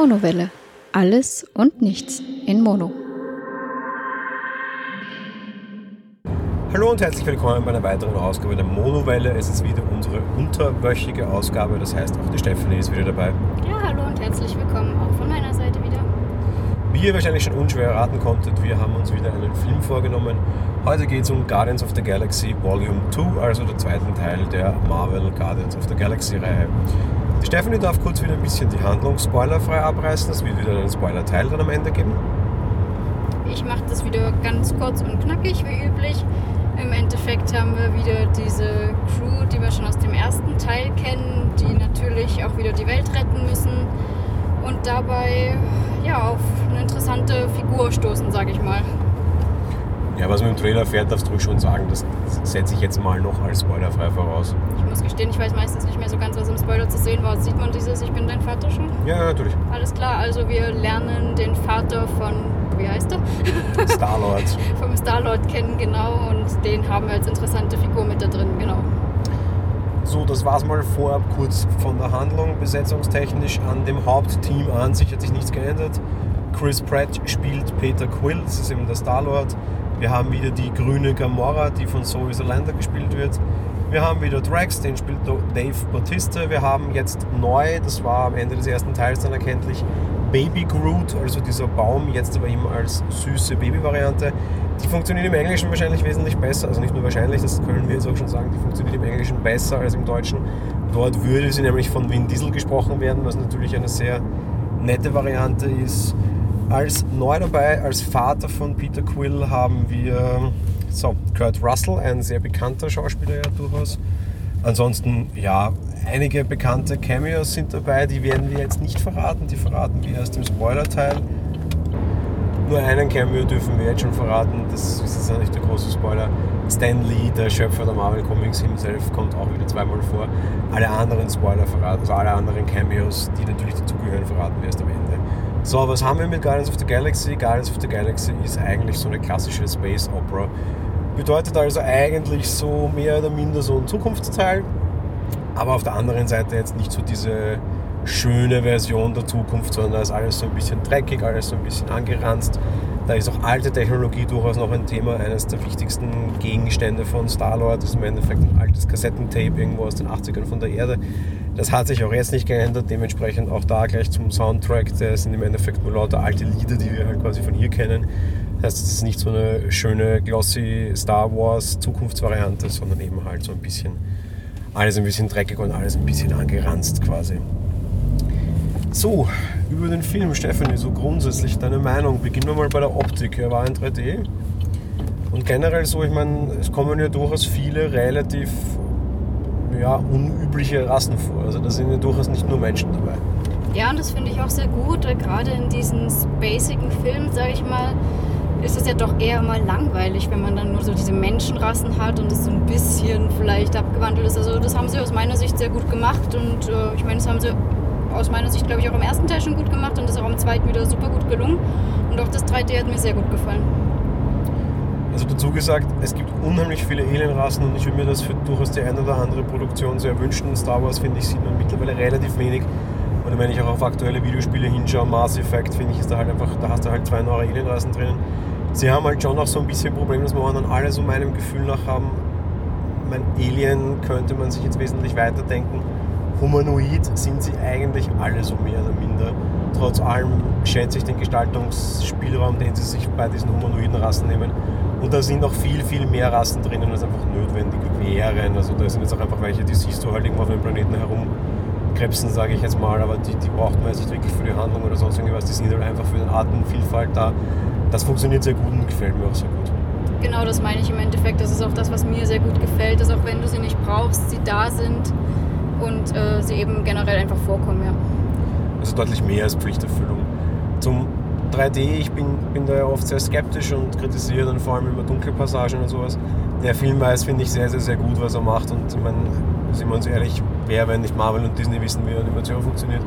Monowelle. Alles und nichts in Mono. Hallo und herzlich willkommen bei einer weiteren Ausgabe der Monowelle. Es ist wieder unsere unterwöchige Ausgabe, das heißt auch die Stephanie ist wieder dabei. Ja, hallo und herzlich willkommen auch von meiner Seite wieder. Wie ihr wahrscheinlich schon unschwer erraten konntet, wir haben uns wieder einen Film vorgenommen. Heute geht es um Guardians of the Galaxy Volume 2, also der zweiten Teil der Marvel Guardians of the Galaxy Reihe. Die Stephanie darf kurz wieder ein bisschen die Handlung spoilerfrei abreißen. Es wird wieder einen Spoiler-Teil dann am Ende geben. Ich mache das wieder ganz kurz und knackig wie üblich. Im Endeffekt haben wir wieder diese Crew, die wir schon aus dem ersten Teil kennen, die natürlich auch wieder die Welt retten müssen und dabei ja, auf eine interessante Figur stoßen, sage ich mal. Ja, was man im Trailer fährt, darfst du schon sagen. Das setze ich jetzt mal noch als spoilerfrei voraus. Ich muss gestehen, ich weiß meistens nicht mehr so ganz, was im Spoiler zu sehen war. Sieht man dieses Ich bin dein Vater schon? Ja, natürlich. Alles klar, also wir lernen den Vater von, wie heißt er? Star-Lord. Vom Star-Lord kennen, genau. Und den haben wir als interessante Figur mit da drin, genau. So, das war's mal vorab kurz von der Handlung. Besetzungstechnisch an dem Hauptteam an sich hat sich nichts geändert. Chris Pratt spielt Peter Quill, das ist eben der Star-Lord. Wir haben wieder die grüne Gamora, die von Zoe Saldana gespielt wird. Wir haben wieder Drax, den spielt Dave Bautista. Wir haben jetzt neu, das war am Ende des ersten Teils dann erkenntlich, Baby Groot, also dieser Baum, jetzt aber eben als süße Baby-Variante. Die funktioniert im Englischen wahrscheinlich wesentlich besser, also nicht nur wahrscheinlich, das können wir jetzt auch schon sagen, die funktioniert im Englischen besser als im Deutschen. Dort würde sie nämlich von Vin Diesel gesprochen werden, was natürlich eine sehr nette Variante ist. Als neu dabei, als Vater von Peter Quill haben wir so, Kurt Russell, ein sehr bekannter Schauspieler ja durchaus. Ansonsten, ja, einige bekannte Cameos sind dabei, die werden wir jetzt nicht verraten, die verraten wir erst im Spoiler-Teil. Nur einen Cameo dürfen wir jetzt schon verraten, das ist jetzt nicht der große Spoiler. Stan Lee, der Schöpfer der Marvel Comics himself, kommt auch wieder zweimal vor. Alle anderen Spoiler verraten, also alle anderen Cameos, die natürlich dazugehören, verraten wir erst am Ende. So, was haben wir mit Guardians of the Galaxy? Guardians of the Galaxy ist eigentlich so eine klassische Space Opera. Bedeutet also eigentlich so mehr oder minder so ein Zukunftsteil, aber auf der anderen Seite jetzt nicht so diese schöne Version der Zukunft, sondern da ist alles so ein bisschen dreckig, alles so ein bisschen angeranzt. Da ist auch alte Technologie durchaus noch ein Thema. Eines der wichtigsten Gegenstände von Star-Lord ist im Endeffekt ein altes Kassettentape irgendwo aus den 80ern von der Erde. Das hat sich auch jetzt nicht geändert, dementsprechend auch da gleich zum Soundtrack. Das sind im Endeffekt nur lauter alte Lieder, die wir halt quasi von hier kennen. Das heißt, es ist nicht so eine schöne, glossy Star Wars Zukunftsvariante, sondern eben halt so ein bisschen alles ein bisschen dreckig und alles ein bisschen angeranzt quasi. So, über den Film, Stephanie, so grundsätzlich deine Meinung. Beginnen wir mal bei der Optik. Er war in 3D. Und generell so, ich meine, es kommen ja durchaus viele relativ ja, unübliche Rassen vor. Also da sind ja durchaus nicht nur Menschen dabei. Ja, und das finde ich auch sehr gut. Gerade in diesen spacigen Filmen, sage ich mal, ist es ja doch eher mal langweilig, wenn man dann nur so diese Menschenrassen hat und es so ein bisschen vielleicht abgewandelt ist. Also das haben sie aus meiner Sicht sehr gut gemacht und äh, ich meine, das haben sie aus meiner Sicht, glaube ich, auch im ersten Teil schon gut gemacht und das ist auch im zweiten wieder super gut gelungen. Und auch das 3D hat mir sehr gut gefallen. Also dazu gesagt, es gibt unheimlich viele Alienrassen und ich würde mir das für durchaus die eine oder andere Produktion sehr wünschen. Star Wars, finde ich, sieht man mittlerweile relativ wenig. Und wenn ich auch auf aktuelle Videospiele hinschaue, Mass Effect, finde ich, ist da halt einfach, da hast du halt zwei neue Alienrassen drinnen. Sie haben halt schon auch so ein bisschen Problem, dass man dann alle so meinem Gefühl nach haben, mein Alien könnte man sich jetzt wesentlich weiterdenken. Humanoid sind sie eigentlich alle so mehr oder minder. Trotz allem schätze ich den Gestaltungsspielraum, den sie sich bei diesen humanoiden Rassen nehmen. Und da sind auch viel, viel mehr Rassen drinnen, als einfach notwendig wären. Also da sind jetzt auch einfach welche, die siehst du halt irgendwo auf dem Planeten herumkrebsen, sage ich jetzt mal, aber die, die braucht man jetzt nicht wirklich für die Handlung oder sonst irgendwas. Die sind halt einfach für den Artenvielfalt da. Das funktioniert sehr gut und gefällt mir auch sehr gut. Genau, das meine ich im Endeffekt. Das ist auch das, was mir sehr gut gefällt, dass auch wenn du sie nicht brauchst, sie da sind und äh, sie eben generell einfach vorkommen, ja. Also deutlich mehr als Pflichterfüllung. Zum 3D, ich bin, bin da ja oft sehr skeptisch und kritisiere dann vor allem immer dunkle Passagen und sowas. Der Film weiß, finde ich, sehr, sehr, sehr gut, was er macht. Und ich meine, sind wir uns ehrlich, wer, wenn nicht Marvel und Disney wissen, wie Animation funktioniert.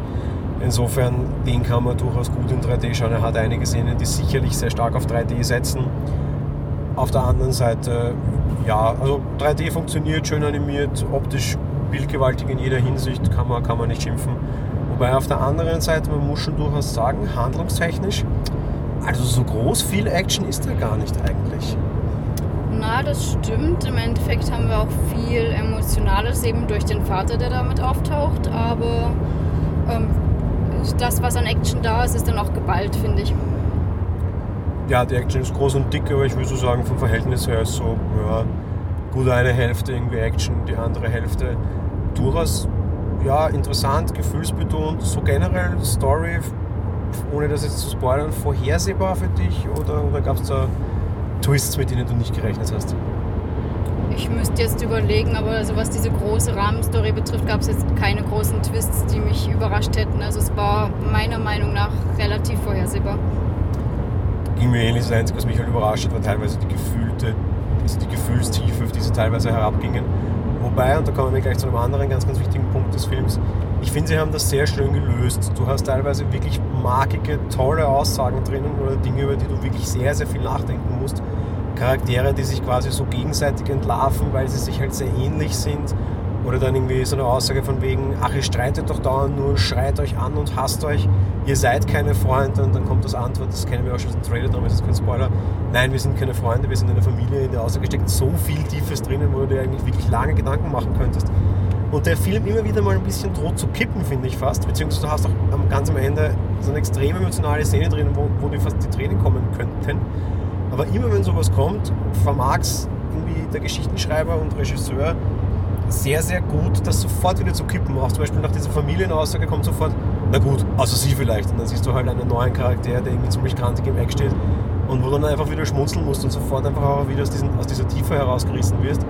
Insofern, den kann man durchaus gut in 3D schauen. Er hat einige Szenen, die sicherlich sehr stark auf 3D setzen. Auf der anderen Seite, ja, also 3D funktioniert, schön animiert, optisch bildgewaltig in jeder Hinsicht, kann man, kann man nicht schimpfen. Wobei auf der anderen Seite, man muss schon durchaus sagen, handlungstechnisch, also so groß viel Action ist da gar nicht eigentlich. Na, das stimmt. Im Endeffekt haben wir auch viel Emotionales eben durch den Vater, der damit auftaucht. Aber ähm, das, was an Action da ist, ist dann auch geballt, finde ich. Ja, die Action ist groß und dick, aber ich würde so sagen, vom Verhältnis her ist so, ja, gut eine Hälfte irgendwie Action, die andere Hälfte durchaus ja, interessant, gefühlsbetont, so generell Story, ohne das jetzt zu spoilern, vorhersehbar für dich oder, oder gab es da Twists, mit denen du nicht gerechnet hast? Ich müsste jetzt überlegen, aber also was diese große Rahmenstory betrifft, gab es jetzt keine großen Twists, die mich überrascht hätten. Also es war meiner Meinung nach relativ vorhersehbar. Ging mir ähnlich. Das Einzige, was mich halt überrascht hat, war teilweise die gefühlte, also die Gefühlstiefe, auf die sie teilweise herabgingen. Wobei, und da kommen wir gleich zu einem anderen ganz, ganz wichtigen Punkt des Films, ich finde, sie haben das sehr schön gelöst. Du hast teilweise wirklich markige, tolle Aussagen drinnen oder Dinge, über die du wirklich sehr, sehr viel nachdenken musst. Charaktere, die sich quasi so gegenseitig entlarven, weil sie sich halt sehr ähnlich sind. Oder dann irgendwie so eine Aussage von wegen, ach, ihr streitet doch dauernd nur, schreit euch an und hasst euch, ihr seid keine Freunde. Und dann kommt das Antwort, das kennen wir auch schon aus dem Trailer, darum ist das kein Spoiler. Nein, wir sind keine Freunde, wir sind eine Familie. In der Aussage steckt so viel Tiefes drinnen, wo du dir eigentlich wirklich lange Gedanken machen könntest. Und der Film immer wieder mal ein bisschen droht zu kippen, finde ich fast. Beziehungsweise du hast auch ganz am Ende so eine extrem emotionale Szene drin, wo, wo dir fast die Tränen kommen könnten. Aber immer wenn sowas kommt, vermag es irgendwie der Geschichtenschreiber und Regisseur sehr, sehr gut, das sofort wieder zu kippen. Auch zum Beispiel nach dieser Familienaussage kommt sofort, na gut, außer sie vielleicht. Und dann siehst du halt einen neuen Charakter, der irgendwie ziemlich krantig im Eck steht und wo du dann einfach wieder schmunzeln musst und sofort einfach auch wieder aus, diesen, aus dieser Tiefe herausgerissen wirst.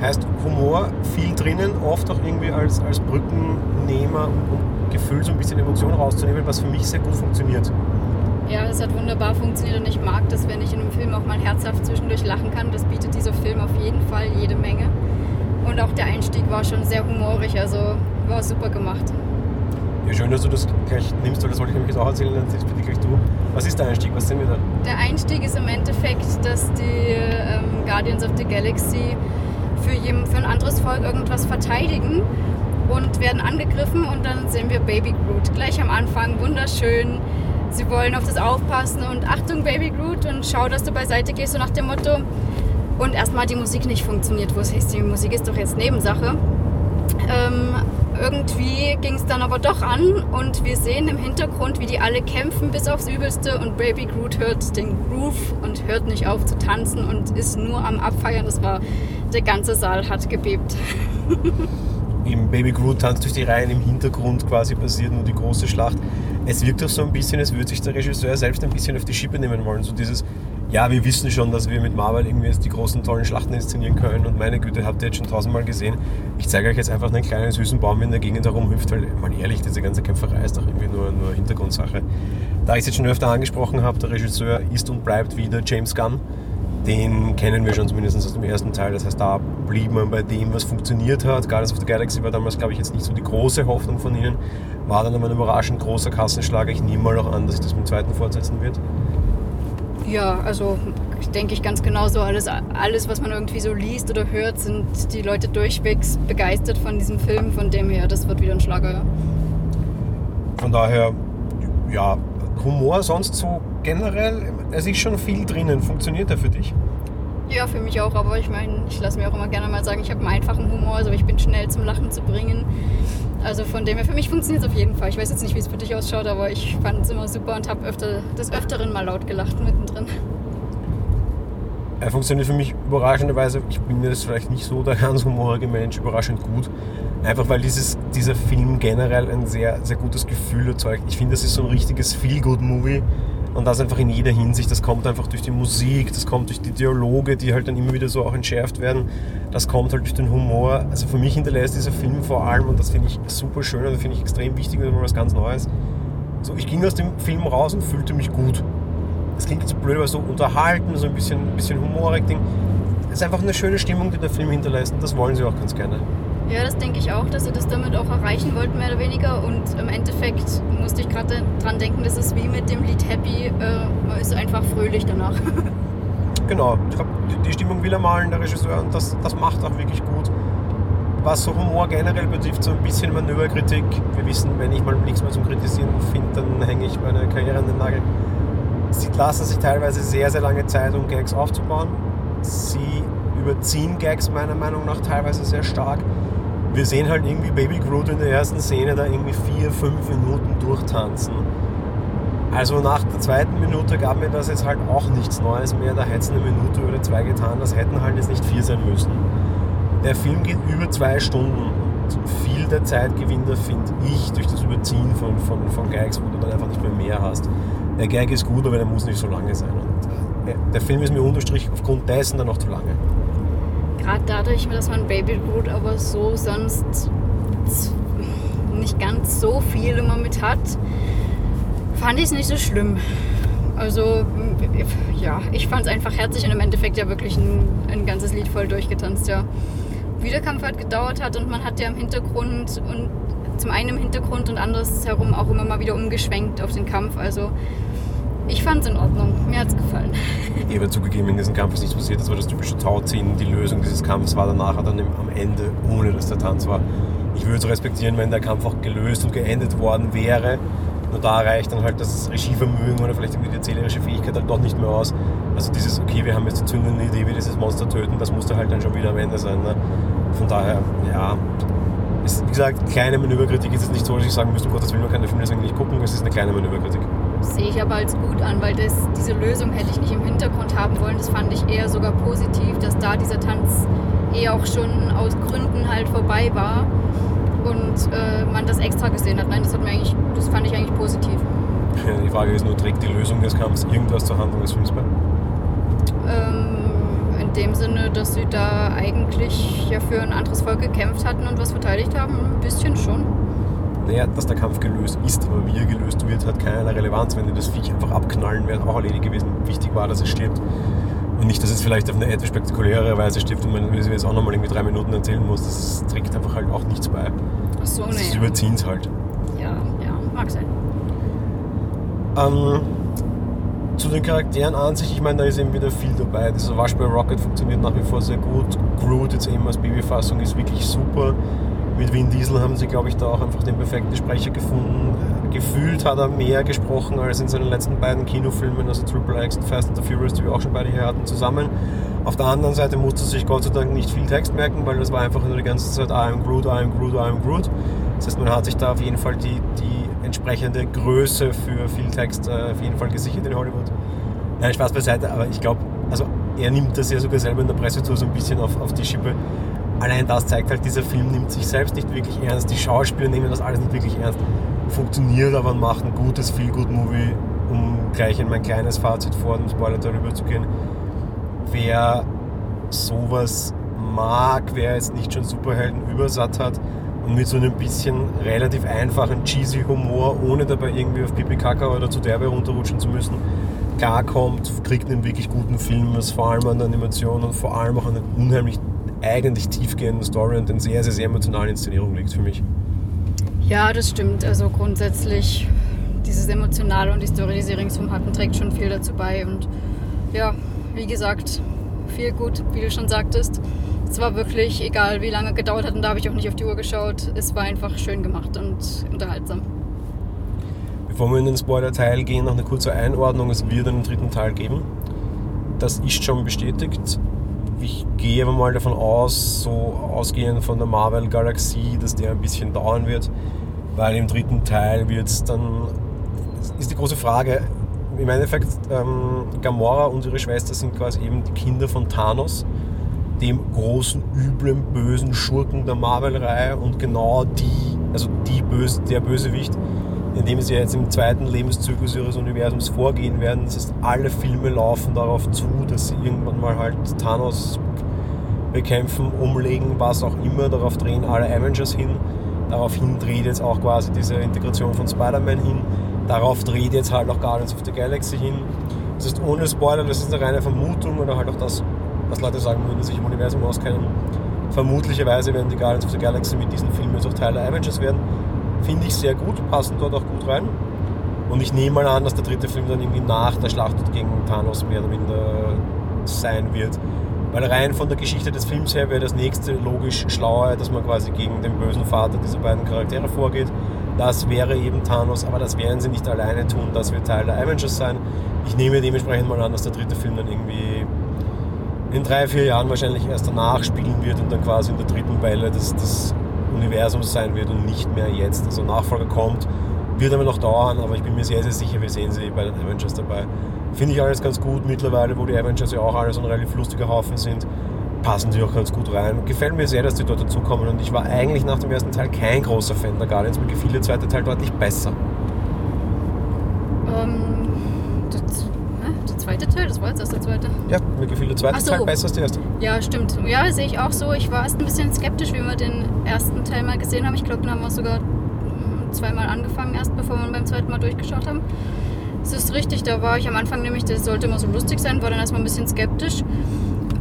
Heißt Humor viel drinnen, oft auch irgendwie als, als Brückennehmer, um, um Gefühl, so ein bisschen Emotion rauszunehmen, was für mich sehr gut funktioniert. Ja, es hat wunderbar funktioniert und ich mag das, wenn ich in einem Film auch mal herzhaft zwischendurch lachen kann. Das bietet dieser Film auf jeden Fall jede Menge. Und auch der Einstieg war schon sehr humorig, also war super gemacht. Ja, schön, dass du das gleich nimmst, weil das wollte ich nämlich jetzt auch erzählen, dann bitte gleich du. Was ist der Einstieg? Was sehen wir da? Der Einstieg ist im Endeffekt, dass die ähm, Guardians of the Galaxy für, jedem, für ein anderes Volk irgendwas verteidigen und werden angegriffen und dann sehen wir Baby Groot gleich am Anfang, wunderschön. Sie wollen auf das aufpassen und Achtung Baby Groot und schau, dass du beiseite gehst, so nach dem Motto. Und erstmal die Musik nicht funktioniert, wo es heißt, die Musik ist doch jetzt Nebensache. Ähm, irgendwie ging es dann aber doch an und wir sehen im Hintergrund, wie die alle kämpfen bis aufs Übelste und Baby Groot hört den Groove und hört nicht auf zu tanzen und ist nur am Abfeiern. Das war, der ganze Saal hat gebebt. Im Baby Groot tanzt durch die Reihen, im Hintergrund quasi passiert nur die große Schlacht. Es wirkt auch so ein bisschen, als würde sich der Regisseur selbst ein bisschen auf die Schippe nehmen wollen. So dieses, ja, wir wissen schon, dass wir mit Marvel irgendwie jetzt die großen, tollen Schlachten inszenieren können und meine Güte, habt ihr jetzt schon tausendmal gesehen. Ich zeige euch jetzt einfach einen kleinen süßen Baum, in der Gegend herumhüpft, weil, mal ehrlich, diese ganze Kämpferei ist doch irgendwie nur, nur Hintergrundsache. Da ich es jetzt schon öfter angesprochen habe, der Regisseur ist und bleibt wieder James Gunn. Den kennen wir schon zumindest aus dem ersten Teil. Das heißt, da blieb man bei dem, was funktioniert hat. Guardians of the Galaxy war damals, glaube ich, jetzt nicht so die große Hoffnung von ihnen. War dann aber ein überraschend großer Kassenschlag. Ich nehme mal auch an, dass sich das mit dem zweiten fortsetzen wird. Ja, also denke ich ganz genauso. Alles, alles, was man irgendwie so liest oder hört, sind die Leute durchwegs begeistert von diesem Film. Von dem her, das wird wieder ein Schlager. Von daher, ja, Humor sonst so generell, es ist schon viel drinnen. Funktioniert der für dich? Ja, für mich auch, aber ich meine, ich lasse mir auch immer gerne mal sagen, ich habe einen einfachen Humor, also ich bin schnell zum Lachen zu bringen. Also von dem her, für mich funktioniert es auf jeden Fall. Ich weiß jetzt nicht, wie es für dich ausschaut, aber ich fand es immer super und habe öfter, des Öfteren mal laut gelacht mittendrin. Er funktioniert für mich überraschenderweise, ich bin jetzt vielleicht nicht so der ganz humorige Mensch, überraschend gut. Einfach weil dieses, dieser Film generell ein sehr, sehr gutes Gefühl erzeugt. Ich finde, das ist so ein richtiges Feel-Good-Movie und das einfach in jeder Hinsicht. Das kommt einfach durch die Musik, das kommt durch die Dialoge, die halt dann immer wieder so auch entschärft werden. Das kommt halt durch den Humor. Also für mich hinterlässt dieser Film vor allem, und das finde ich super schön und das finde ich extrem wichtig, und mal was ganz Neues. So, ich ging aus dem Film raus und fühlte mich gut. Das klingt jetzt blöd, aber so unterhalten, so ein bisschen, bisschen humorig Ding. Es ist einfach eine schöne Stimmung, die der Film hinterlässt und das wollen sie auch ganz gerne. Ja, das denke ich auch, dass sie das damit auch erreichen wollten, mehr oder weniger. Und im Endeffekt musste ich gerade dran denken, das ist wie mit dem Lied Happy, äh, man ist einfach fröhlich danach. genau, ich glaube, die Stimmung will er malen, der Regisseur, und das, das macht auch wirklich gut. was so Humor generell betrifft, so ein bisschen Manöverkritik. Wir wissen, wenn ich mal nichts mehr zum Kritisieren finde, dann hänge ich meine Karriere an den Nagel. Sie lassen sich teilweise sehr, sehr lange Zeit, um Gags aufzubauen. Sie überziehen Gags meiner Meinung nach teilweise sehr stark. Wir sehen halt irgendwie Baby Groot in der ersten Szene da irgendwie vier, fünf Minuten durchtanzen. Also nach der zweiten Minute gab mir das jetzt halt auch nichts Neues mehr. Da hätte es eine Minute oder zwei getan. Das hätten halt jetzt nicht vier sein müssen. Der Film geht über zwei Stunden und viel der Zeit gewinnt er, finde ich, durch das Überziehen von, von, von Gags, wo du dann einfach nicht mehr mehr hast. Der Gag ist gut, aber der muss nicht so lange sein. Und äh, der Film ist mir unterstrich aufgrund dessen dann noch zu lange. Gerade dadurch, dass man Baby Groot aber so sonst nicht ganz so viel immer mit hat, fand ich es nicht so schlimm. Also, ja, ich fand es einfach herzlich und im Endeffekt ja wirklich ein, ein ganzes Lied voll durchgetanzt, ja. Wie der Kampf halt gedauert hat und man hat ja im Hintergrund und zum einen im Hintergrund und andersherum auch immer mal wieder umgeschwenkt auf den Kampf. Also, ich fand es in Ordnung. Mir hat es gefallen. Ich habe zugegeben, in diesem Kampf ist nichts passiert. Das war das typische Tauziehen. Die Lösung dieses Kampfs war dann nachher dann am Ende, ohne dass der Tanz war. Ich würde es respektieren, wenn der Kampf auch gelöst und geendet worden wäre. Nur da reicht dann halt das Regievermögen oder vielleicht irgendwie die erzählerische Fähigkeit halt doch nicht mehr aus. Also dieses, okay, wir haben jetzt die zündende Idee, wie dieses Monster töten, das musste halt dann schon wieder am Ende sein. Ne? Von daher, ja, ist, wie gesagt, kleine Manöverkritik ist jetzt nicht so, dass ich sagen müsste, um Gottes Willen, man kann den Film deswegen nicht gucken, es ist eine kleine Manöverkritik. Sehe ich aber als gut an, weil das, diese Lösung hätte ich nicht im Hintergrund haben wollen. Das fand ich eher sogar positiv, dass da dieser Tanz eh auch schon aus Gründen halt vorbei war und äh, man das extra gesehen hat. Nein, das, hat mir eigentlich, das fand ich eigentlich positiv. Die Frage ist nur, trägt die Lösung des Kampfes irgendwas zur Handlung des Films bei? Ähm, in dem Sinne, dass sie da eigentlich ja für ein anderes Volk gekämpft hatten und was verteidigt haben, ein bisschen schon. Naja, dass der Kampf gelöst ist, aber wie er gelöst wird, hat keinerlei Relevanz. Wenn die das Viech einfach abknallen, wäre auch erledigt gewesen. Wichtig war, dass es stirbt. Und nicht, dass es vielleicht auf eine etwas spektakuläre Weise stirbt und man es jetzt auch nochmal irgendwie drei Minuten erzählen muss. Das trägt einfach halt auch nichts bei. Ach so, ne. Sie überziehen es halt. Ja, ja, mag sein. Ähm, zu den Charakteren an sich, ich meine, da ist eben wieder viel dabei. Dieser Waschbär Rocket funktioniert nach wie vor sehr gut. Groot jetzt eben als Babyfassung ist wirklich super. Mit Vin Diesel haben sie, glaube ich, da auch einfach den perfekten Sprecher gefunden. Gefühlt hat er mehr gesprochen als in seinen letzten beiden Kinofilmen, also Triple X und Fast and the Furious, die wir auch schon beide hier hatten, zusammen. Auf der anderen Seite musste sich Gott sei Dank nicht viel Text merken, weil das war einfach nur die ganze Zeit I am Groot, I am Groot, I am Groot. Das heißt, man hat sich da auf jeden Fall die, die entsprechende Größe für viel Text äh, auf jeden Fall gesichert in Hollywood. Nein, Spaß beiseite, aber ich glaube, also er nimmt das ja sogar selber in der Presse zu, so ein bisschen auf, auf die Schippe. Allein das zeigt halt, dieser Film nimmt sich selbst nicht wirklich ernst, die Schauspieler nehmen das alles nicht wirklich ernst, funktioniert aber und macht ein gutes Feel-Good-Movie, um gleich in mein kleines Fazit vor dem Spoiler darüber zu gehen. Wer sowas mag, wer jetzt nicht schon Superhelden übersatt hat und mit so einem bisschen relativ einfachen, cheesy Humor, ohne dabei irgendwie auf Pipi Kaka oder zu derbe runterrutschen zu müssen, klarkommt, kriegt einen wirklich guten Film, was vor allem an der Animation und vor allem auch an einer unheimlich eigentlich tiefgehenden Story und in sehr, sehr, sehr emotionalen Inszenierung liegt für mich. Ja, das stimmt. Also grundsätzlich dieses Emotionale und die Story, die sie ringsum hatten, trägt schon viel dazu bei. Und ja, wie gesagt, viel gut, wie du schon sagtest. Es war wirklich, egal wie lange es gedauert hat, und da habe ich auch nicht auf die Uhr geschaut, es war einfach schön gemacht und unterhaltsam. Bevor wir in den Spoiler-Teil gehen, noch eine kurze Einordnung. Es wird einen dritten Teil geben. Das ist schon bestätigt. Ich gehe mal davon aus, so ausgehend von der Marvel-Galaxie, dass der ein bisschen dauern wird, weil im dritten Teil wird es dann, ist die große Frage, im Endeffekt, ähm, Gamora und ihre Schwester sind quasi eben die Kinder von Thanos, dem großen, üblen, bösen Schurken der Marvel-Reihe und genau die, also die Böse, der Bösewicht, in dem sie jetzt im zweiten Lebenszyklus ihres Universums vorgehen werden. Das heißt, alle Filme laufen darauf zu, dass sie irgendwann mal halt Thanos bekämpfen, umlegen, was auch immer. Darauf drehen alle Avengers hin. Daraufhin dreht jetzt auch quasi diese Integration von Spider-Man hin. Darauf dreht jetzt halt auch Guardians of the Galaxy hin. Das ist ohne Spoiler, das ist eine reine Vermutung oder halt auch das, was Leute sagen würden, die sich im Universum auskennen. Vermutlicherweise werden die Guardians of the Galaxy mit diesen Filmen jetzt auch Teil der Avengers werden. Finde ich sehr gut, passen dort auch gut rein. Und ich nehme mal an, dass der dritte Film dann irgendwie nach der Schlacht gegen Thanos mehr oder minder sein wird. Weil rein von der Geschichte des Films her wäre das nächste logisch schlauer, dass man quasi gegen den bösen Vater dieser beiden Charaktere vorgeht. Das wäre eben Thanos, aber das werden sie nicht alleine tun, das wird Teil der Avengers sein. Ich nehme dementsprechend mal an, dass der dritte Film dann irgendwie in drei, vier Jahren wahrscheinlich erst danach spielen wird und dann quasi in der dritten Welle des, des Universums sein wird und nicht mehr jetzt. Also Nachfolger kommt, wird aber noch dauern, aber ich bin mir sehr, sehr sicher, wir sehen sie bei den Avengers dabei. Finde ich alles ganz gut mittlerweile, wo die Avengers ja auch alle so ein relativ lustiger Haufen sind. Passen sie auch ganz gut rein. Gefällt mir sehr, dass die dort dazukommen und ich war eigentlich nach dem ersten Teil kein großer Fan der Guardians. Mir gefiel der zweite Teil deutlich besser. Ähm, zweite Teil, das war jetzt erst der zweite. Ja, mir gefiel der zweite so. Teil besser als der erste. Ja, stimmt. Ja, sehe ich auch so. Ich war erst ein bisschen skeptisch, wie wir den ersten Teil mal gesehen haben. Ich glaube, den haben wir sogar zweimal angefangen, erst bevor wir beim zweiten Mal durchgeschaut haben. Es ist richtig, da war ich am Anfang nämlich, das sollte immer so lustig sein, war dann erstmal ein bisschen skeptisch.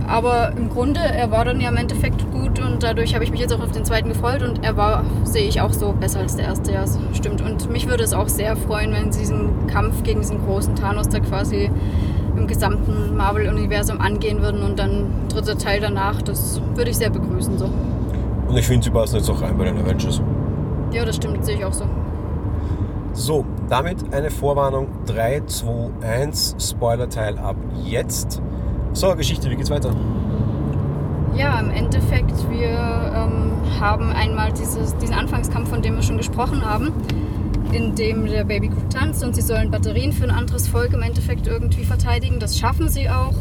Aber im Grunde, er war dann ja im Endeffekt gut und dadurch habe ich mich jetzt auch auf den zweiten gefreut und er war, sehe ich auch so, besser als der erste, ja, stimmt. Und mich würde es auch sehr freuen, wenn sie diesen Kampf gegen diesen großen Thanos da quasi im gesamten Marvel-Universum angehen würden und dann dritter Teil danach, das würde ich sehr begrüßen so. Und ich finde, sie passen jetzt auch rein bei den Avengers. Ja, das stimmt, sehe ich auch so. So, damit eine Vorwarnung 3, 2, 1, Spoiler-Teil ab jetzt. So, Geschichte, wie geht's weiter? Ja, im Endeffekt, wir ähm, haben einmal dieses, diesen Anfangskampf, von dem wir schon gesprochen haben, in dem der Baby gut tanzt und sie sollen Batterien für ein anderes Volk im Endeffekt irgendwie verteidigen. Das schaffen sie auch.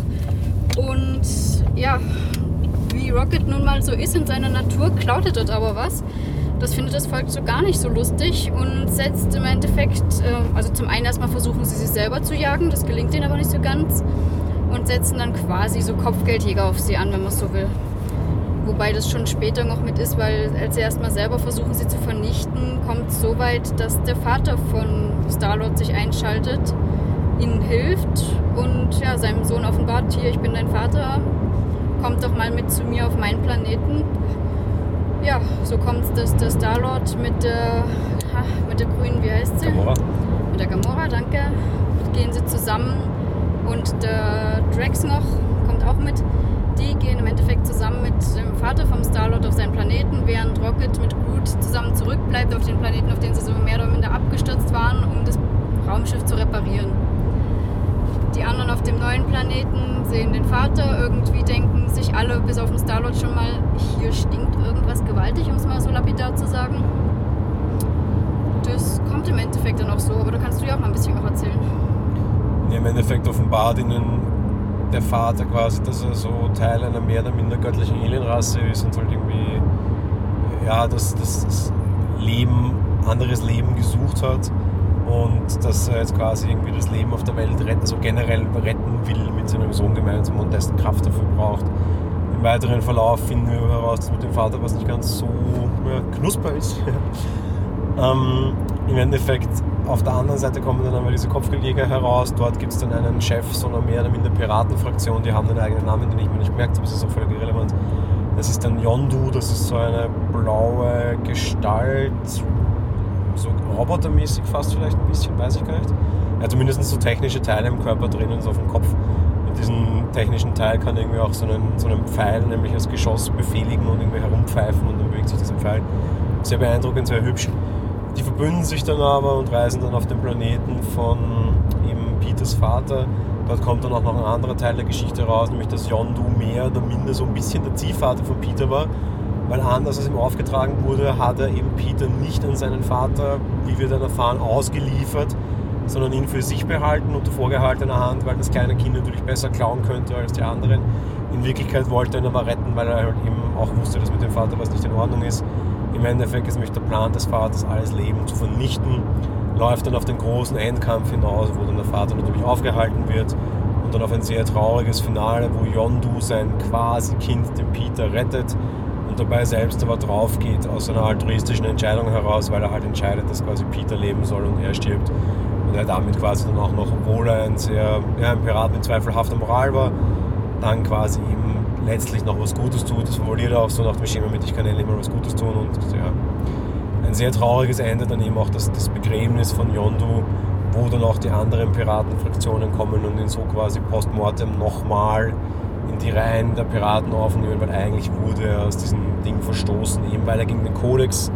Und ja, wie Rocket nun mal so ist in seiner Natur, klaut er dort aber was. Das findet das Volk so gar nicht so lustig und setzt im Endeffekt, äh, also zum einen erstmal versuchen sie sich selber zu jagen, das gelingt ihnen aber nicht so ganz und setzen dann quasi so Kopfgeldjäger auf sie an, wenn man es so will. Wobei das schon später noch mit ist, weil als sie erstmal selber versuchen, sie zu vernichten, kommt es so weit, dass der Vater von Starlord sich einschaltet, ihnen hilft und ja, seinem Sohn offenbart, hier, ich bin dein Vater, kommt doch mal mit zu mir auf meinen Planeten ja, so kommt es, dass der Starlord mit der, mit der grünen, wie heißt sie? Gamora. Mit der Gamora, danke. Gehen sie zusammen und der Drax noch kommt auch mit. Die gehen im Endeffekt zusammen mit dem Vater vom Starlord auf seinen Planeten, während Rocket mit Groot zusammen zurückbleibt auf den Planeten, auf den sie so mehr oder minder abgestürzt waren, um das Raumschiff zu reparieren. Die anderen auf dem neuen Planeten sehen den Vater, irgendwie denken sich alle, bis auf den Starlord schon mal, hier stinkt irgendwas gewaltig, um es mal so lapidar zu sagen. Das kommt im Endeffekt dann auch so, aber da kannst du ja auch mal ein bisschen noch erzählen. Im Endeffekt offenbart ihnen der Vater quasi, dass er so Teil einer mehr oder minder göttlichen Alienrasse ist und halt irgendwie ja, das, das Leben, anderes Leben gesucht hat und dass er jetzt quasi irgendwie das Leben auf der Welt retten, also generell retten will mit seinem Sohn gemeinsam und dessen Kraft dafür braucht. Im weiteren Verlauf finden wir heraus, dass mit dem Vater was nicht ganz so knusper ist. ähm, Im Endeffekt, auf der anderen Seite kommen dann einmal diese Kopfgeldjäger heraus. Dort gibt es dann einen Chef so einer mehr oder minder Piratenfraktion, die haben einen eigenen Namen, den ich mir nicht gemerkt habe, das ist auch völlig irrelevant. Das ist dann Yondu, das ist so eine blaue Gestalt, so robotermäßig fast vielleicht ein bisschen, weiß ich gar nicht. Er hat zumindest so technische Teile im Körper drinnen, so auf dem Kopf. Mit diesem technischen Teil kann er irgendwie auch so einen, so einen Pfeil, nämlich als Geschoss, befehligen und irgendwie herumpfeifen und dann bewegt sich dieser Pfeil. Sehr beeindruckend, sehr hübsch. Die verbünden sich dann aber und reisen dann auf den Planeten von eben Peters Vater. Dort kommt dann auch noch ein anderer Teil der Geschichte raus, nämlich dass Yondu mehr oder minder so ein bisschen der Ziehvater von Peter war weil anders als ihm aufgetragen wurde, hat er eben Peter nicht an seinen Vater, wie wir dann erfahren, ausgeliefert, sondern ihn für sich behalten unter vorgehaltener Hand, weil das kleine Kind natürlich besser klauen könnte als die anderen. In Wirklichkeit wollte er ihn aber retten, weil er halt eben auch wusste, dass mit dem Vater was nicht in Ordnung ist. Im Endeffekt ist nämlich der Plan des Vaters, alles Leben zu vernichten, läuft dann auf den großen Endkampf hinaus, wo dann der Vater natürlich aufgehalten wird und dann auf ein sehr trauriges Finale, wo Yondu sein quasi Kind, den Peter, rettet und dabei selbst aber drauf geht aus einer altruistischen Entscheidung heraus, weil er halt entscheidet, dass quasi Peter leben soll und er stirbt. Und er damit quasi dann auch noch, obwohl er ein sehr, ja, ein Pirat mit zweifelhafter Moral war, dann quasi ihm letztlich noch was Gutes tut. Das formuliert er auch so nach dem Schema mit, ich kann endlich mal was Gutes tun und ja, ein sehr trauriges Ende dann eben auch das, das Begräbnis von Yondu, wo dann auch die anderen Piratenfraktionen kommen und ihn so quasi postmortem nochmal die Reihen der Piraten aufnehmen, weil eigentlich wurde er aus diesem Ding verstoßen, eben weil er gegen den Kodex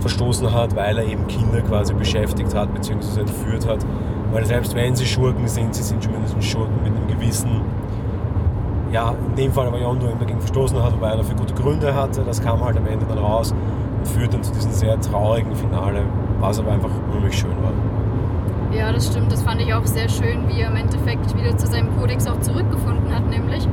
verstoßen hat, weil er eben Kinder quasi beschäftigt hat bzw. entführt hat. Weil selbst wenn sie Schurken sind, sie sind zumindest Schurken mit einem gewissen, ja, in dem Fall aber Yondu eben dagegen verstoßen hat, wobei er dafür gute Gründe hatte. Das kam halt am Ende dann raus und führt dann zu diesem sehr traurigen Finale, was aber einfach unheimlich schön war. Ja, das stimmt. Das fand ich auch sehr schön, wie er im Endeffekt wieder zu seinem Kodex auch zurückgefunden hat, nämlich.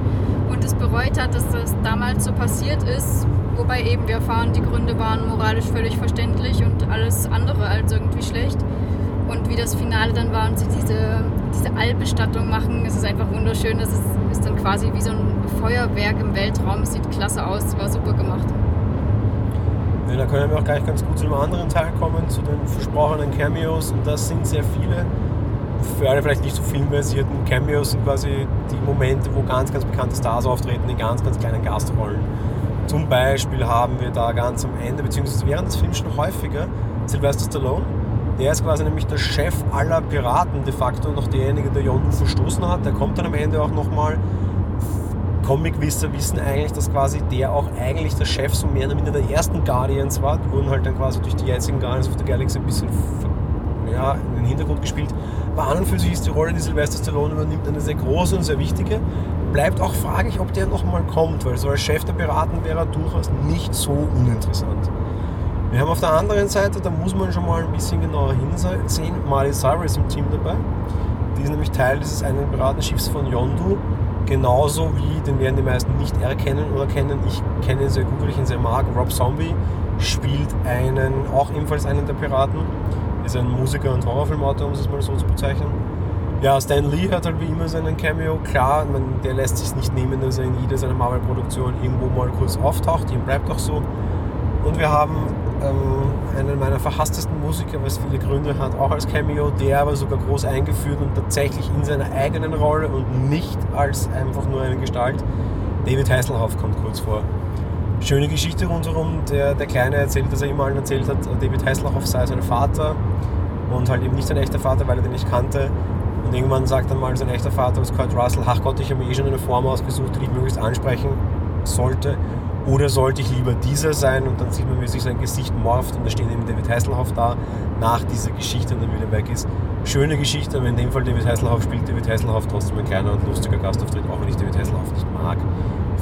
Und es bereut hat, dass das damals so passiert ist. Wobei eben wir erfahren, die Gründe waren moralisch völlig verständlich und alles andere als irgendwie schlecht. Und wie das Finale dann war und sie diese, diese Allbestattung machen, es ist einfach wunderschön. Das ist, ist dann quasi wie so ein Feuerwerk im Weltraum. Sieht klasse aus, war super gemacht. Ja, da können wir auch gleich ganz gut zu einem anderen Teil kommen, zu den versprochenen Cameos. Und das sind sehr viele. Für alle vielleicht nicht so filmversierten Cameos sind quasi die Momente, wo ganz, ganz bekannte Stars auftreten in ganz, ganz kleinen Gastrollen. Zum Beispiel haben wir da ganz am Ende, beziehungsweise während des Films schon häufiger, Sylvester Stallone. Der ist quasi nämlich der Chef aller Piraten de facto, noch derjenige, der Yondu verstoßen hat. Der kommt dann am Ende auch nochmal Comic-Wisser wissen eigentlich, dass quasi der auch eigentlich der Chef so mehr oder minder der ersten Guardians war. Die wurden halt dann quasi durch die jetzigen Guardians of the Galaxy ein bisschen ja, in den Hintergrund gespielt. Aber an und für sich ist die Rolle, die Sylvester Stallone übernimmt, eine sehr große und sehr wichtige. Bleibt auch fraglich, ob der nochmal kommt, weil so als Chef der Piraten wäre er durchaus nicht so uninteressant. Wir haben auf der anderen Seite, da muss man schon mal ein bisschen genauer hinsehen, Miley Cyrus im Team dabei. Die ist nämlich Teil dieses einen Piratenschiffs von Yondu Genauso wie, den werden die meisten nicht erkennen oder kennen. Ich kenne ihn sehr gut, weil ich ihn sehr mag. Rob Zombie spielt einen, auch ebenfalls einen der Piraten. Ist ein Musiker und Horrorfilmautor, um es mal so zu bezeichnen. Ja, Stan Lee hat halt wie immer seinen Cameo. Klar, man, der lässt sich nicht nehmen, dass er in jeder seiner Marvel-Produktion irgendwo mal kurz auftaucht. Ihm bleibt auch so. Und wir haben ähm, einen meiner verhasstesten Musiker, was viele Gründe hat, auch als Cameo, der aber sogar groß eingeführt und tatsächlich in seiner eigenen Rolle und nicht als einfach nur eine Gestalt. David Hasselhoff kommt kurz vor. Schöne Geschichte rundherum. Der, der Kleine erzählt, dass er immer allen erzählt hat, David Hasselhoff sei sein Vater und halt eben nicht sein echter Vater, weil er den nicht kannte. Und irgendwann sagt dann mal sein echter Vater, was Kurt Russell, ach Gott, ich habe mir eh schon eine Form ausgesucht, die ich möglichst ansprechen sollte. Oder sollte ich lieber dieser sein und dann sieht man, wie sich sein Gesicht morpht und da steht eben David Hasselhoff da nach dieser Geschichte und dann wieder weg ist. Schöne Geschichte, aber in dem Fall David Hasselhoff spielt David Hasselhoff trotzdem ein kleiner und lustiger Gastauftritt, auch wenn ich David Hasselhoff nicht mag.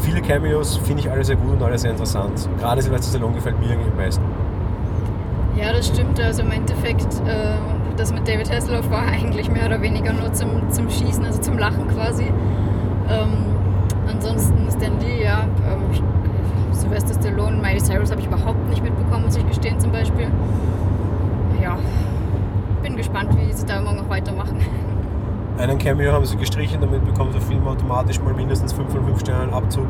Viele Cameos finde ich alle sehr gut und alle sehr interessant. Gerade Sylvester Stallone gefällt mir irgendwie am besten. Ja, das stimmt. Also im Endeffekt, äh, das mit David Hasselhoff war eigentlich mehr oder weniger nur zum, zum Schießen, also zum Lachen quasi. Ähm, ansonsten Stan Lee, ja, ähm, Sylvester Stallone, Miley Cyrus habe ich überhaupt nicht mitbekommen, muss ich gestehen zum Beispiel. Ja, bin gespannt, wie sie da morgen noch weitermachen. Einen Cameo haben sie gestrichen, damit bekommt der Film automatisch mal mindestens 5 von 5 Sternen Abzug.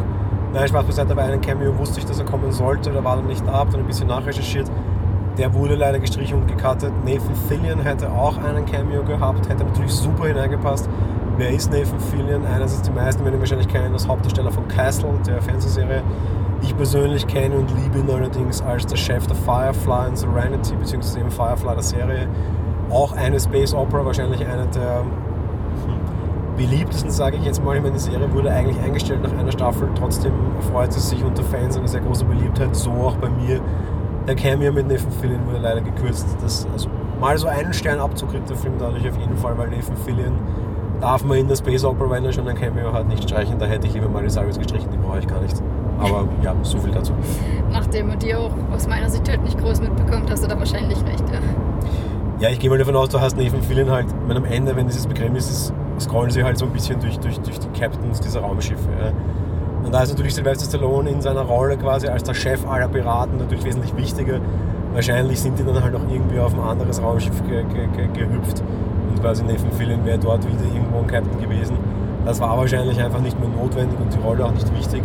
Nein, Spaß beiseite, aber einen Cameo wusste ich, dass er kommen sollte, da war er nicht da, dann ein bisschen nachrecherchiert. Der wurde leider gestrichen und gecuttet. Nathan Fillion hätte auch einen Cameo gehabt, hätte natürlich super hineingepasst. Wer ist Nathan Fillion? Einerseits die meisten werden wahrscheinlich kennen als Hauptdarsteller von Castle, der Fernsehserie. Ich persönlich kenne und liebe ihn allerdings als der Chef der Firefly in Serenity, beziehungsweise eben Firefly der Serie. Auch eine Space Opera, wahrscheinlich eine der beliebtesten, sage ich jetzt mal. Ich meine, die Serie wurde eigentlich eingestellt nach einer Staffel, trotzdem freut sie sich unter Fans eine sehr große Beliebtheit, so auch bei mir. Der Cameo mit Nathan Fillion wurde leider gekürzt. Das, also mal so einen Stern Abzug kriegt der Film dadurch auf jeden Fall, weil Nathan Fillion darf man in der Space Opera, wenn er schon ein Cameo hat, nicht streichen. Da hätte ich lieber Miley Cyrus gestrichen, die brauche ich gar nicht. Aber ja, so viel dazu. Nachdem du die auch aus meiner Sicht halt nicht groß mitbekommt, hast du da wahrscheinlich recht, ja. Ja, ich gehe mal davon aus, du hast Nathan Fillion halt, wenn am Ende, wenn dieses Begräbnis ist, scrollen sie halt so ein bisschen durch, durch, durch die Captains dieser Raumschiffe. Ja. Und da ist natürlich Sylvester Stallone in seiner Rolle quasi als der Chef aller Piraten natürlich wesentlich wichtiger. Wahrscheinlich sind die dann halt auch irgendwie auf ein anderes Raumschiff ge ge ge gehüpft und quasi Nathan Fillion wäre dort wieder irgendwo ein Captain gewesen. Das war wahrscheinlich einfach nicht mehr notwendig und die Rolle auch nicht wichtig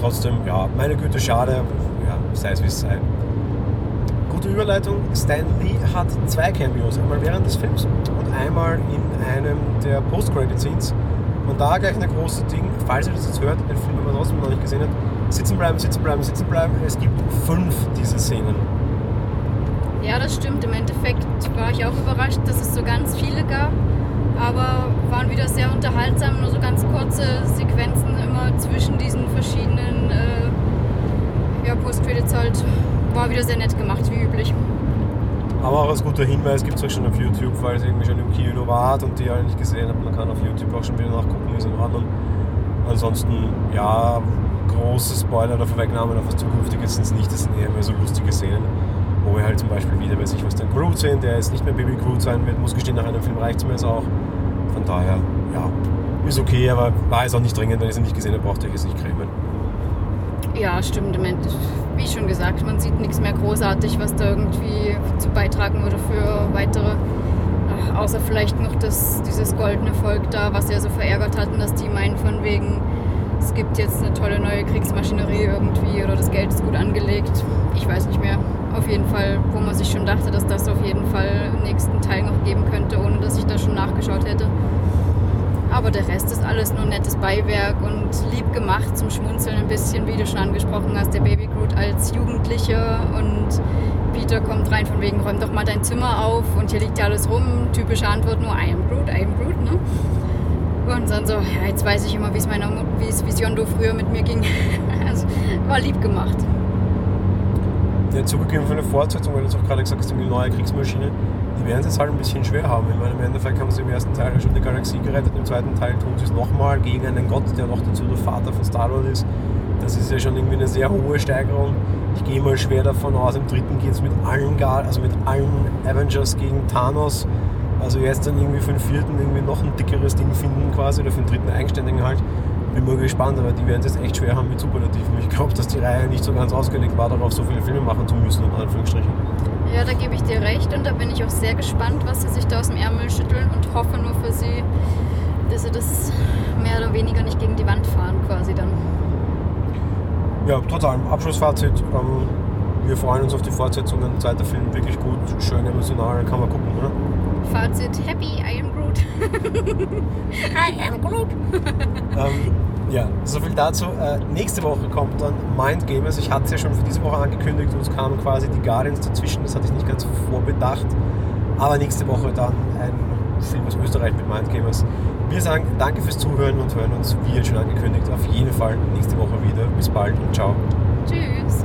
trotzdem, ja, meine Güte, schade, ja, sei es wie es sei. Gute Überleitung, Stan Lee hat zwei Cameos, einmal während des Films und einmal in einem der Post-Credit-Scenes. Und da gleich eine große Ding, falls ihr das jetzt hört, den Film aber trotzdem noch nicht gesehen habt, sitzen bleiben, sitzen bleiben, sitzen bleiben. Es gibt fünf dieser Szenen. Ja, das stimmt. Im Endeffekt war ich auch überrascht, dass es so ganz viele gab. Aber waren wieder sehr unterhaltsam, nur so ganz kurze Sequenzen immer zwischen diesen verschiedenen äh, ja, Post-Credits halt. War wieder sehr nett gemacht, wie üblich. Aber auch als guter Hinweis gibt es euch schon auf YouTube, weil es irgendwie schon im Kino war und die alle nicht gesehen habt. Man kann auf YouTube auch schon wieder nachgucken, ist in Ordnung. Ansonsten, ja, große Spoiler oder Vorwegnahmen auf was Zukünftiges sind es nicht. Das sind eher mehr so lustige Szenen, wo wir halt zum Beispiel wieder, weiß ich was, den Groot sehen, der jetzt nicht mehr Baby Groot sein wird. Muss gestehen, nach einem Film reicht es mir jetzt auch. Von daher, ja, ist okay, aber war es auch nicht dringend. Wenn ihr es nicht gesehen habt, braucht ihr jetzt nicht cremen. Ja, stimmt. Wie schon gesagt, man sieht nichts mehr großartig, was da irgendwie zu beitragen würde für weitere. Außer vielleicht noch das, dieses goldene Volk da, was ja so verärgert hatten, dass die meinen von wegen, es gibt jetzt eine tolle neue Kriegsmaschinerie irgendwie oder das Geld ist gut angelegt. Ich weiß nicht mehr. Auf jeden Fall, wo man sich schon dachte, dass das auf jeden Fall im nächsten Teil noch geben könnte, ohne dass ich da schon nachgeschaut hätte. Aber der Rest ist alles nur nettes Beiwerk und lieb gemacht zum Schmunzeln ein bisschen, wie du schon angesprochen hast. Der Baby Groot als Jugendlicher und Peter kommt rein von wegen, räum doch mal dein Zimmer auf und hier liegt ja alles rum. Typische Antwort nur, I am Groot, I am Groot, ne? Und dann so, ja, jetzt weiß ich immer, wie es meiner wie es Visiondo früher mit mir ging. also, war lieb gemacht. Für eine Fortsetzung, weil du es auch gerade gesagt hast, die neue Kriegsmaschine die werden es jetzt halt ein bisschen schwer haben. Ich meine, im Endeffekt haben sie im ersten Teil schon die Galaxie gerettet, im zweiten Teil tun sie es nochmal gegen einen Gott, der noch dazu der Vater von Star-Lord ist. Das ist ja schon irgendwie eine sehr hohe Steigerung. Ich gehe mal schwer davon aus, im dritten geht es mit allen Gal also mit allen Avengers gegen Thanos. Also jetzt dann irgendwie für den vierten irgendwie noch ein dickeres Ding finden quasi oder für den dritten eigenständigen halt. Bin mal gespannt, aber die werden es jetzt echt schwer haben mit Superlativen. Ich glaube, dass die Reihe nicht so ganz ausgelegt war, darauf so viele Filme machen zu müssen, in Anführungsstrichen. Ja, da gebe ich dir recht und da bin ich auch sehr gespannt, was sie sich da aus dem Ärmel schütteln und hoffe nur für sie, dass sie das mehr oder weniger nicht gegen die Wand fahren quasi dann. Ja, total. Abschlussfazit. Ähm, wir freuen uns auf die Fortsetzungen. Zweiter Film wirklich gut, schön emotional, kann man gucken, oder? Fazit, happy, I am Groot. I am Groot. ähm, ja, soviel dazu. Äh, nächste Woche kommt dann Mind Gamers. Ich hatte es ja schon für diese Woche angekündigt und es kamen quasi die Guardians dazwischen. Das hatte ich nicht ganz vorbedacht. Aber nächste Woche dann ein Film aus Österreich mit Mind Gamers. Wir sagen danke fürs Zuhören und hören uns, wie jetzt schon angekündigt, auf jeden Fall nächste Woche wieder. Bis bald und ciao. Tschüss.